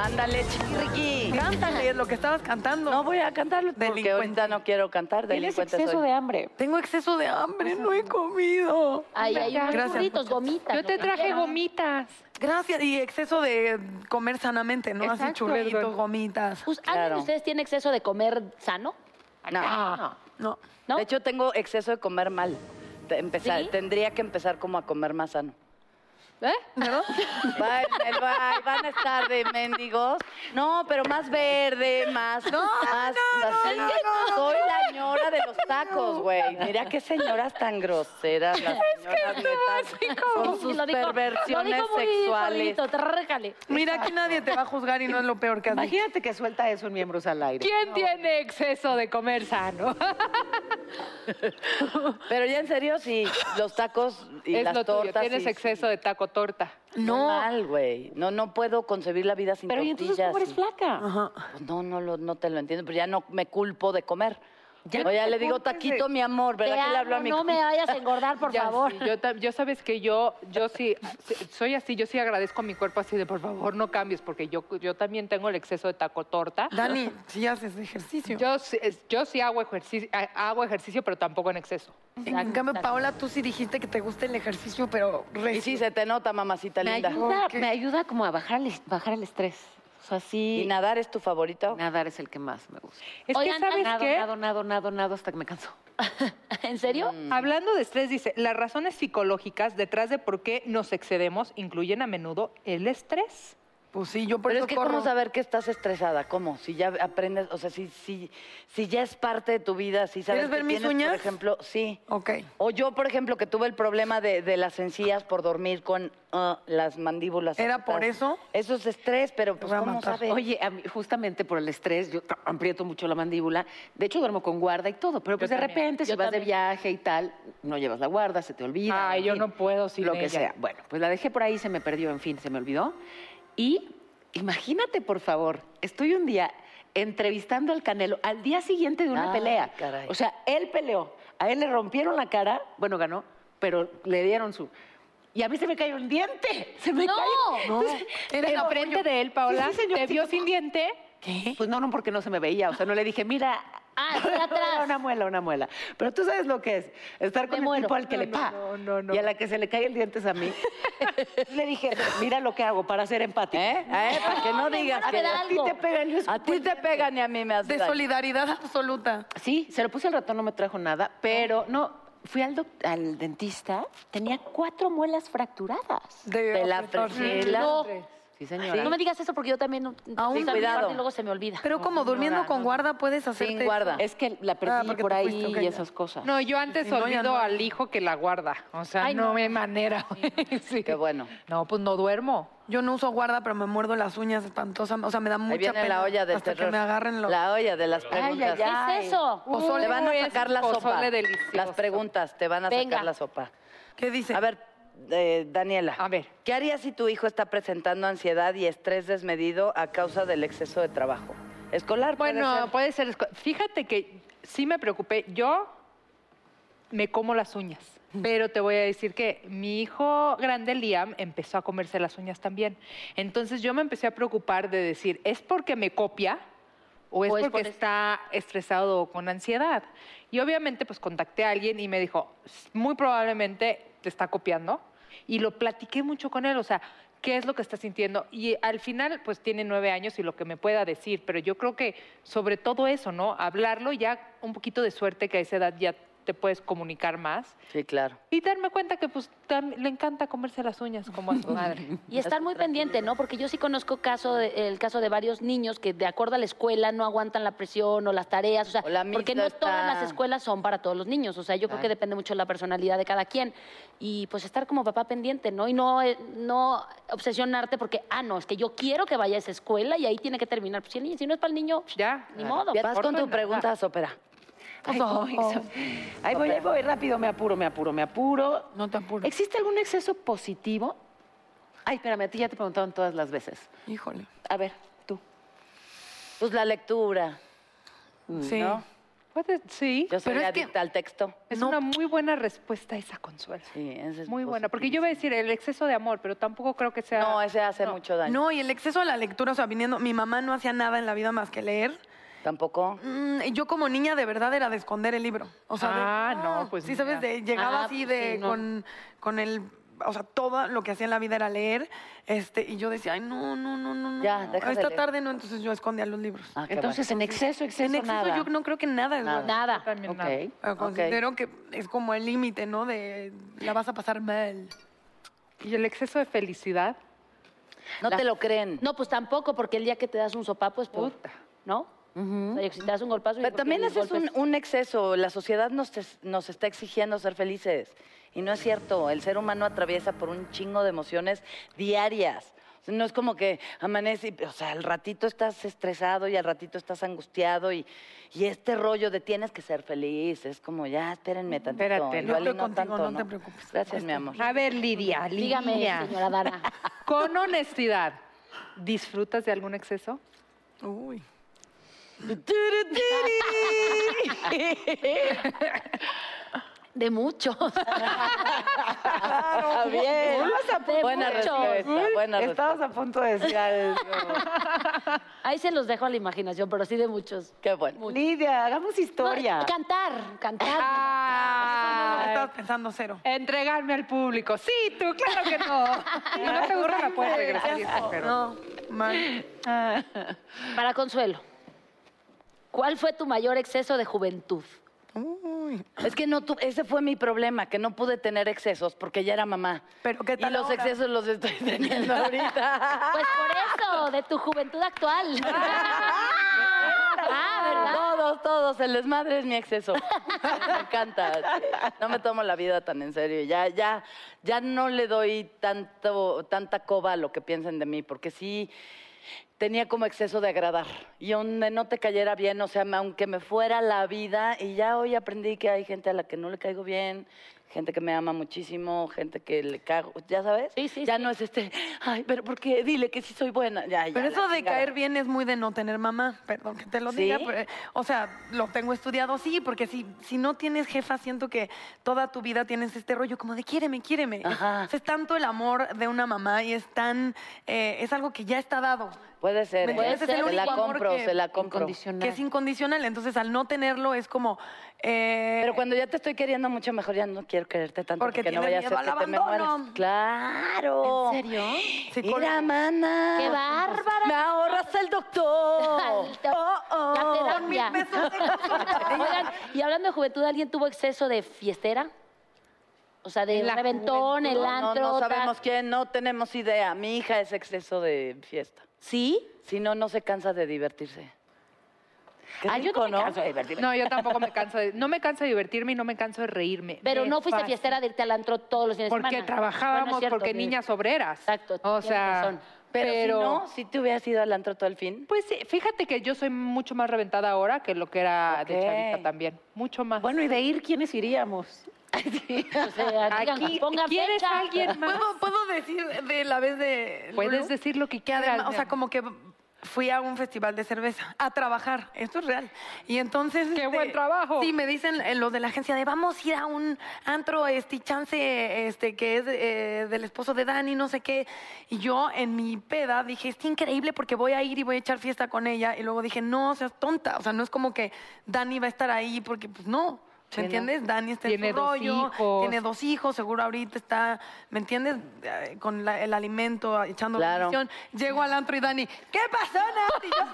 Ándale, chiquirriqui. Cántale lo que estabas cantando. No voy a cantarlo porque ahorita no quiero cantar. Tienes exceso soy. de hambre. Tengo exceso de hambre, no he comido. Ay, hay unos Gracias, burritos, gomitas. Yo te traje gomitas. Gracias. Y exceso de comer sanamente, ¿no? Así Exacto, churritos, perdón. gomitas. Pues, ¿Alguien Claro. de ustedes tiene exceso de comer sano? No. No. ¿No? De hecho, tengo exceso de comer mal. Empezar- ¿Sí? Tendría que empezar como a comer más sano. ¿Eh? ¿Verdad? Va- el va- van a estar de mendigos. No, pero más verde, más. No, más, así. Soy la ñora de los tacos, güey. Mira qué señoras tan groseras las señoras netas, con sus Lo dijo- perversiones lo muy sexuales. bonito. Mira, aquí nadie te va a juzgar y no es lo peor que has dicho. Imagínate que suelta eso en miembros al aire. ¿Quién tiene exceso de comer sano? Pero ya en serio, sí, los tacos y es las lo tuyo. tortas. Tienes exceso de taco torta. No. mal, güey. No, no puedo concebir la vida sin Pero ¿y tortillas. entonces cómo eres y- flaca? Ajá. Pues no, no, lo- no te lo entiendo, pero ya no me culpo de comer. Ya o no ya te le digo, de- taquito, mi amor, Te ¿verdad que le hablo a mi no me vayas a engordar, por Ya, favor. sí, yo, yo sabes que yo, yo sí, sí, soy así, yo sí agradezco a mi cuerpo así de por favor no cambies, porque yo, yo también tengo el exceso de taco torta. Dani, si haces ejercicio. Yo, sí- yo sí hago ejercicio, ha- hago ejercicio, pero tampoco en exceso. en cambio, Paola, tú sí dijiste que te gusta el ejercicio, pero Y recio. sí, se te nota, mamacita Me linda. ayuda, me ayuda como a bajar el, bajar el estrés. Sea, sí. ¿Y nadar es tu favorito? Nadar es el que más me gusta. Es Oigan, que, ¿sabes Nado, qué? nado, nado, nado, nado hasta que me canso. ¿En serio? Hablando de estrés, dice, las razones psicológicas detrás de por qué nos excedemos incluyen a menudo el estrés. Pues sí, yo por Pero eso es que corro. cómo saber que estás estresada, ¿cómo? Si ya aprendes, o sea, si, si, si ya es parte de tu vida, si sabes ¿Quieres ver que mis tienes, uñas? por ejemplo, sí. Ok. O yo, por ejemplo, que tuve el problema de, de las encías por dormir con ah, las mandíbulas. ¿Era por eso? Eso es estrés, pero pues voy a ¿cómo matar. sabes? Oye, a mí, justamente por el estrés, yo aprieto mucho la mandíbula. De hecho, duermo con guarda y todo. Pero pues de también. repente, si Yo vas de también. viaje y tal, no llevas la guarda, se te olvida. Ay, en yo fin, no puedo sin Lo que ella. sea. Bueno, pues la dejé por ahí, se me perdió, en fin, se me olvidó. Y imagínate, por favor, estoy un día entrevistando al Canelo al día siguiente de una Ay, pelea. caray. O sea, él peleó, a él le rompieron la cara, bueno, ganó, pero le dieron su... Y a mí se me cayó el diente. Se me No. cayó. No, Entonces, era En el frente de él, Paola, Sí, sí, señor, te sí, vio sin diente. ¿Qué? Pues no, no, porque no se me veía. O sea, no le dije, mira. Ah, estoy atrás. una muela, una muela. Pero tú sabes lo que es. Estar con Me el muero. tipo al que No, le pa. no, no, no. Y a la que se le cae el diente es a mí. Le dije, mira lo que hago para ser empática. ¿Eh? ¿Eh? Para que no digas a que A ti te pegan. a ti te pegan y a mí me hace De daño. solidaridad absoluta. Sí, se lo puse al ratón, no me trajo nada. Pero no, fui al, doc- al dentista, tenía cuatro muelas fracturadas. De, De la fregela. No. Sí, señora. No me digas eso porque yo también no, Aún sí, cuidado. Y luego se me olvida. Pero como durmiendo con guarda puedes hacerte Sin guarda. eso? Es que la perdí Ah, porque por te ahí fuiste, ok, y ya. esas cosas. No, yo antes Si no, ya olvido no. al hijo que la guarda. O sea, Ay, no, no. me manera. Sí. Qué bueno. No, pues no duermo. Yo no uso guarda, pero me muerdo las uñas espantosas. O sea, me da mucha Ahí viene pena la olla del hasta terror. que me agarren los... La olla de las preguntas. ¿Qué es eso? Pozole. Te van a sacar la sopa. pozole delicioso. Las preguntas, te van a Venga. sacar la sopa. ¿Qué dice? A ver, eh, Daniela. A ver. ¿Qué harías si tu hijo está presentando ansiedad y estrés desmedido a causa del exceso de trabajo? Escolar, puede Bueno, ser. puede ser. esco- Fíjate que sí me preocupé. Yo me como las uñas. Pero te voy a decir que mi hijo grande, Liam, empezó a comerse las uñas también. Entonces yo me empecé a preocupar de decir, ¿es porque me copia o es O es porque por es- está estresado o con ansiedad? Y obviamente pues contacté a alguien y me dijo, muy probablemente te está copiando. Y lo platiqué mucho con él, o sea, ¿qué es lo que está sintiendo? Y al final pues tiene nueve años y lo que me pueda decir, pero yo creo que sobre todo eso, ¿no? Hablarlo ya un poquito de suerte que a esa edad ya te puedes comunicar más. Sí, claro. Y darme cuenta que pues le encanta comerse las uñas como a su madre. Y estar muy pendiente, ¿no? Porque yo sí conozco caso de- el caso de varios niños que de acuerdo a la escuela no aguantan la presión o las tareas, o sea, O porque no todas está- las escuelas son para todos los niños, o sea, yo creo que depende mucho de la personalidad de cada quien y pues estar como papá pendiente, ¿no? Y no eh, no obsesionarte porque ah, no, es que yo quiero que vaya a esa escuela y ahí tiene que terminar. Pues, si, el niño- si no es para el niño, Ya. ni modo. Vas con tu pregunta, Sopera. Ay, voy, so- Ahí voy, ahí voy, rápido, me apuro, me apuro, me apuro. No te apures. ¿Existe algún exceso positivo? Ay, espérame, a ti ya te preguntaron todas las veces. Híjole. A ver, tú. Pues la lectura, Sí. ¿no? Puede- sí, Yo soy Pero es que- adicta al texto. es no- una muy buena respuesta esa, Consuelo. Sí, ese es Muy buena, porque yo iba a decir el exceso de amor, pero tampoco creo que sea... No, ese hace No. mucho daño. No, y el exceso a la lectura, o sea, viniendo, mi mamá no hacía nada en la vida más que leer. Tampoco. Mm, y yo como niña de verdad era de esconder el libro. O sea, de- Ah, no, pues Sí, sabes, mira. de, llegaba Ah, así pues de sí, no. con, con el. O sea, todo lo que hacía en la vida era leer. Este, y yo decía, ay, no, no, no, no. Ya, no. de Esta leer. tarde no, entonces yo escondía los libros. Ah, Entonces, en exceso, exceso, en exceso nada. yo no creo que nada es Nada. bueno. Nada. También Ok. nada. Considero que es como el límite, ¿no? De la vas a pasar mal. Y el exceso de felicidad. No te lo creen. No, pues tampoco, porque el día que te das un sopapo es por, Puta. ¿no? O sea, si te das un golpazo... y Pero también ese es un, un exceso. La sociedad nos, nos está exigiendo ser felices. Y no es cierto. El ser humano atraviesa por un chingo de emociones diarias. No es como que amanece, y- o sea, al ratito estás estresado y al ratito estás angustiado y, y este rollo de tienes que ser feliz, es como ya, espérenme tantito. Espérate, y estoy contigo, tanto, no te preocupes. Gracias, mi amor. A ver, Lidia, Dígame, Lidia. señora Dara. Con honestidad, ¿disfrutas de algún exceso? Uy. De muchos. Ah, bien. De Buena muchos. respuesta, buena Estabas a punto de decir algo. Ahí se los dejo a la imaginación, pero sí de muchos. Qué bueno. Lidia, hagamos historia. No, cantar, cantar. Ah, Estabas pensando cero. entregarme al público. Sí, tú, claro que no. Si no te gusta, la puedes regresar. Pero... No, mal. Para Consuelo, ¿cuál fue tu mayor exceso de juventud? Uy. Es que no tu- ese fue mi problema, que no pude tener excesos porque ya era mamá. Pero ¿qué tal Y los ahora? excesos los estoy teniendo ahorita. Pues por eso, de tu juventud actual. ah, ¿verdad? Todos, todos, el desmadre es mi exceso. Me encanta. No me tomo la vida tan en serio. Ya, ya, ya no le doy tanto, tanta coba a lo que piensen de mí, porque sí tenía como exceso de agradar. Y donde no te cayera bien, o sea, aunque me fuera la vida, y ya hoy aprendí que hay gente a la que no le caigo bien, gente que me ama muchísimo, gente que le cago, ¿ya sabes? Sí, sí, Ya sí. no es este, ay, pero ¿por qué? Dile que sí soy buena. Ya, ya, Pero eso de chingada. caer bien es muy de no tener mamá, perdón que te lo diga. pero, o sea, lo tengo estudiado, sí, porque si, si no tienes jefa, siento que toda tu vida tienes este rollo como de quiéreme, quiéreme. Ajá. Es, es tanto el amor de una mamá y es tan, eh, es algo que ya está dado. Puede ser, ¿Me ¿eh? Es el se la compro, que- se la compro. Incondicional. Que es incondicional, entonces al no tenerlo es como... eh, Pero cuando ya te estoy queriendo mucho, mejor ya no quiero quererte tanto Porque porque, no vaya a ser que te me mueras. Claro. ¿En serio? Mira, mana. ¡Qué bárbara! Me ahorras el doctor. Oh, oh. Pesos Oigan, y hablando de juventud, ¿alguien tuvo exceso de fiestera? O sea, de reventón, el antro. no, no tal. sabemos quién, no tenemos idea. Mi hija es exceso de fiesta. ¿Sí? Si no, no se cansa de divertirse. Qué Ah, yo no me canso de divertirme. No, yo tampoco me canso de... No me canso de divertirme y no me canso de reírme. Pero Me no fuiste fascina. fiestera de irte al antro todos los fines de Porque semana. trabajábamos, Bueno, es cierto, porque niñas obreras. Exacto, O sea, razón. Pero, si no, si te hubieras ido al antro todo el fin. Pues sí, fíjate que yo soy mucho más reventada ahora que lo que era de chavita también. Mucho más. Bueno, y de ir, ¿quiénes iríamos? O sea, digan, Aquí, pongan ¿quieres fecha. alguien más? ¿Puedo, puedo decir de la vez de... Puedes decir lo que Que quieras. además, o sea, como que fui a un festival de cerveza a trabajar. Esto es real. Y entonces. ¡Qué buen trabajo! Sí, me dicen eh, los de la agencia de vamos a ir a un antro, este, chance, este, que es eh, del esposo de Dani, no sé qué. Y yo en mi peda dije, es increíble porque voy a ir y voy a echar fiesta con ella. Y luego dije, no, seas tonta. O sea, no es como que Dani va a estar ahí porque, pues no. ¿Me entiendes? Dani está Tiene en su rollo, hijos. tiene dos hijos, seguro ahorita está, ¿me entiendes? Eh, Con la- el alimento, echando Claro. bendición. Llego al antro y Dani, ¿qué pasó, Nati? Yo,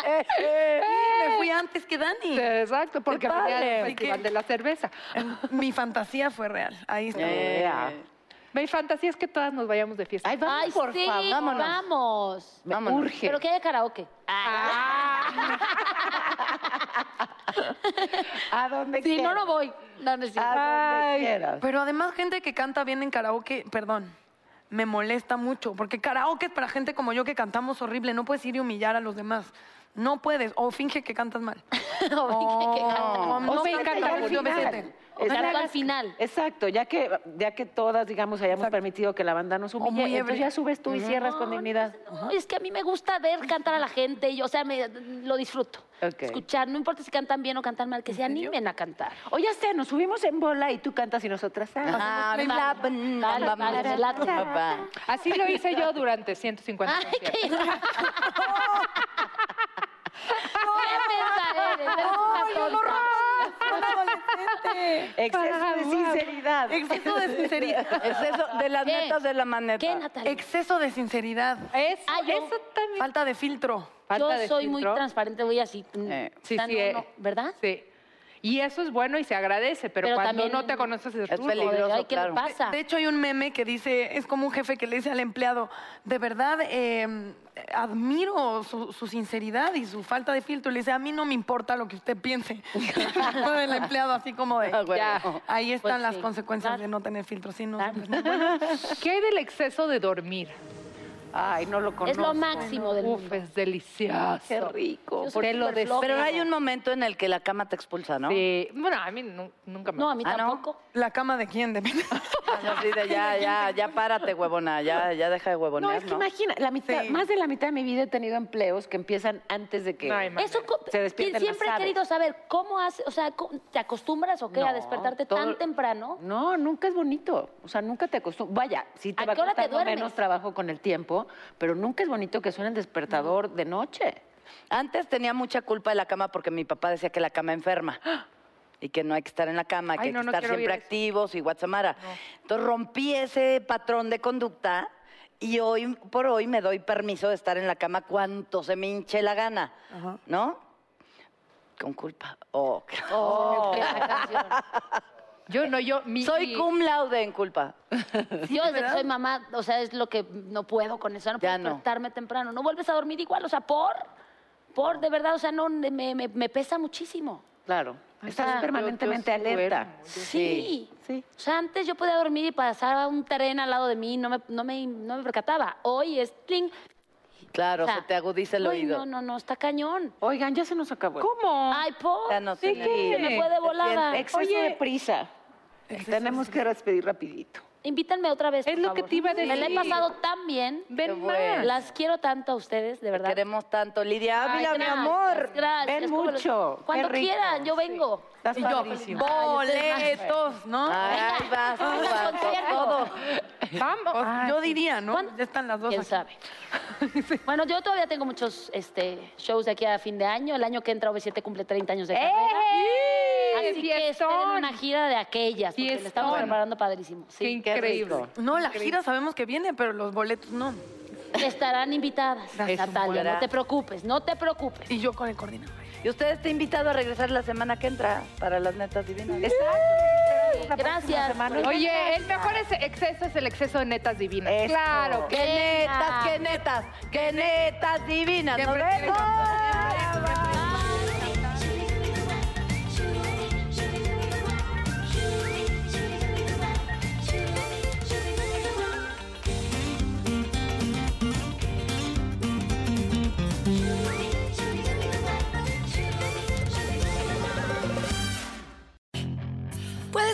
me fui antes que Dani. Exacto, porque venía Así Festival de la cerveza. Mi fantasía fue real. Ahí está. Eh, Mi fantasía es que todas nos vayamos de fiesta. Ay, vamos, Ay, por sí, favor. vámonos. vamos. Me Vámonos. urge. Pero que haya karaoke. ¿A dónde Si no, quieras? no voy. No, no cierto. A donde quieras. Pero además, gente que canta bien en karaoke, perdón, me molesta mucho. Porque karaoke es para gente como yo que cantamos horrible. No puedes ir y humillar a los demás. No puedes. O finge que cantas mal. O finge que canta O mal. no O sea, cantas ya al como yo, final. Vicente. O sea, Exacto. al final. Exacto, ya que, ya que todas, digamos, hayamos Exacto. permitido que la banda nos humille, entonces ebria. ya subes tú y cierras con dignidad. No, es que a mí me gusta ver cantar a la gente. Y, o sea, me, lo disfruto. Escuchar, no importa si cantan bien o cantan mal, que se animen a cantar. O ya sé, nos subimos en bola y tú cantas y nosotras. ah. Así lo hice yo durante 150 Ay, conciertos. qué... ¿Qué mensa eres? Eres una tonta. Exceso de sinceridad. Exceso de sinceridad. Exceso de las ¿Qué? netas de la maneta. ¿Qué, Natalia? Exceso de sinceridad. Eso, Ah, yo- eso también. Falta de filtro. Falta Yo de soy muy transparente, voy así. Eh, Sí, sí, no, eh, ¿Verdad? Sí. Y eso es bueno y se agradece, pero, Pero cuando no te conoces es, peligroso. Ay, ¿qué claro. le pasa? De hecho, hay un meme que dice, es como un jefe que le dice al empleado, de verdad, eh, admiro su, su sinceridad y su falta de filtro. Le dice, a mí no me importa lo que usted piense. el empleado así como de, Ah, bueno. ya, ahí están Pues las sí, consecuencias claro. de no tener filtro. Sí, no, Claro. pues, no, bueno. ¿Qué hay del exceso de dormir? Ay, no lo conozco. Es lo máximo del Uf, mundo. es delicioso. Qué rico. Yo soy Te lo súper des- floja. Pero hay un momento en el que la cama te expulsa, ¿no? Sí. Bueno, a mí nu- nunca me... No, a mí Ah, ¿no? tampoco. ¿La cama de quién? De... Así de ya, ya, ya párate, huevona, ya, ya deja de No, huevonear, es que ¿no? imagina, la mitad, Sí. más de la mitad de mi vida he tenido empleos que empiezan antes de que... No. Eso co- Se despierten siempre he querido saber cómo hace, o sea, ¿cómo- ¿te acostumbras o qué a No, despertarte todo- tan temprano? No, nunca es bonito. O sea, nunca te acostumbras. Vaya, sí te ¿A va qué hora te costando duermes? menos trabajo con el tiempo, pero nunca es bonito que suene el despertador de noche. Antes tenía mucha culpa de la cama porque mi papá decía que la cama enferma. Y que no hay que estar en la cama, que Ay, hay no, que no estar siempre activos y guasamara. Entonces rompí ese patrón de conducta y hoy por hoy me doy permiso de estar en la cama cuanto se me hinche la gana, ¿no? Con culpa. Oh, Oh, esa canción. Yo no, yo... Mi, Soy mi- cum laude en culpa. Yo desde que soy mamá, o sea, es lo que no puedo con eso, no puedo Ya no. despertarme temprano. No vuelves a dormir igual, o sea, por, por, de verdad, o sea, no, me, me- me pesa muchísimo. Claro. Estás permanentemente sí alerta. Sí. Sí. O sea, antes yo podía dormir y pasaba un tren al lado de mí, no me, no me, no me percataba. Hoy es tling. Claro, O sea, se te agudiza el uy, oído. No, no, no, está cañón. Oigan, ya se nos acabó. ¿Cómo? Ay, por. Ya no sé. se me fue de volada. Exceso Oye. de prisa. Tenemos que despedir rapidito. Invítanme otra vez. Es lo que te iba a Me la he decir. pasado tan bien. Ven bueno. más. Las quiero tanto a ustedes, de verdad. Queremos tanto. Lidia Ay, Ávila, mi amor. Gracias. Ven ¿Cómo lo- mucho, Cuando quieran, yo vengo. Estás Y yo, padrísimo. boletos, ¿no? Ay, vas, vas, todo. Vamos, yo diría, ¿no? ¿Cuándo? Ya están las dos ¿Quién aquí. sabe? Bueno, yo todavía tengo muchos este, shows de aquí a fin de año. El año que entra, OV7 cumple 30 años de carrera. Así que esperen una gira de aquellas, porque le estamos preparando padrísimo. Qué increíble. No, la gira sabemos que viene, pero los boletos no. Estarán invitadas. Natalia. No te preocupes, no te preocupes. Y yo con el coordinador. Y usted está invitado a regresar la semana que entra para las netas divinas. Gracias. Oye, el mejor es- exceso es el exceso de netas divinas. Claro. ¡Qué netas, qué netas, qué netas divinas! ¡Nos vemos!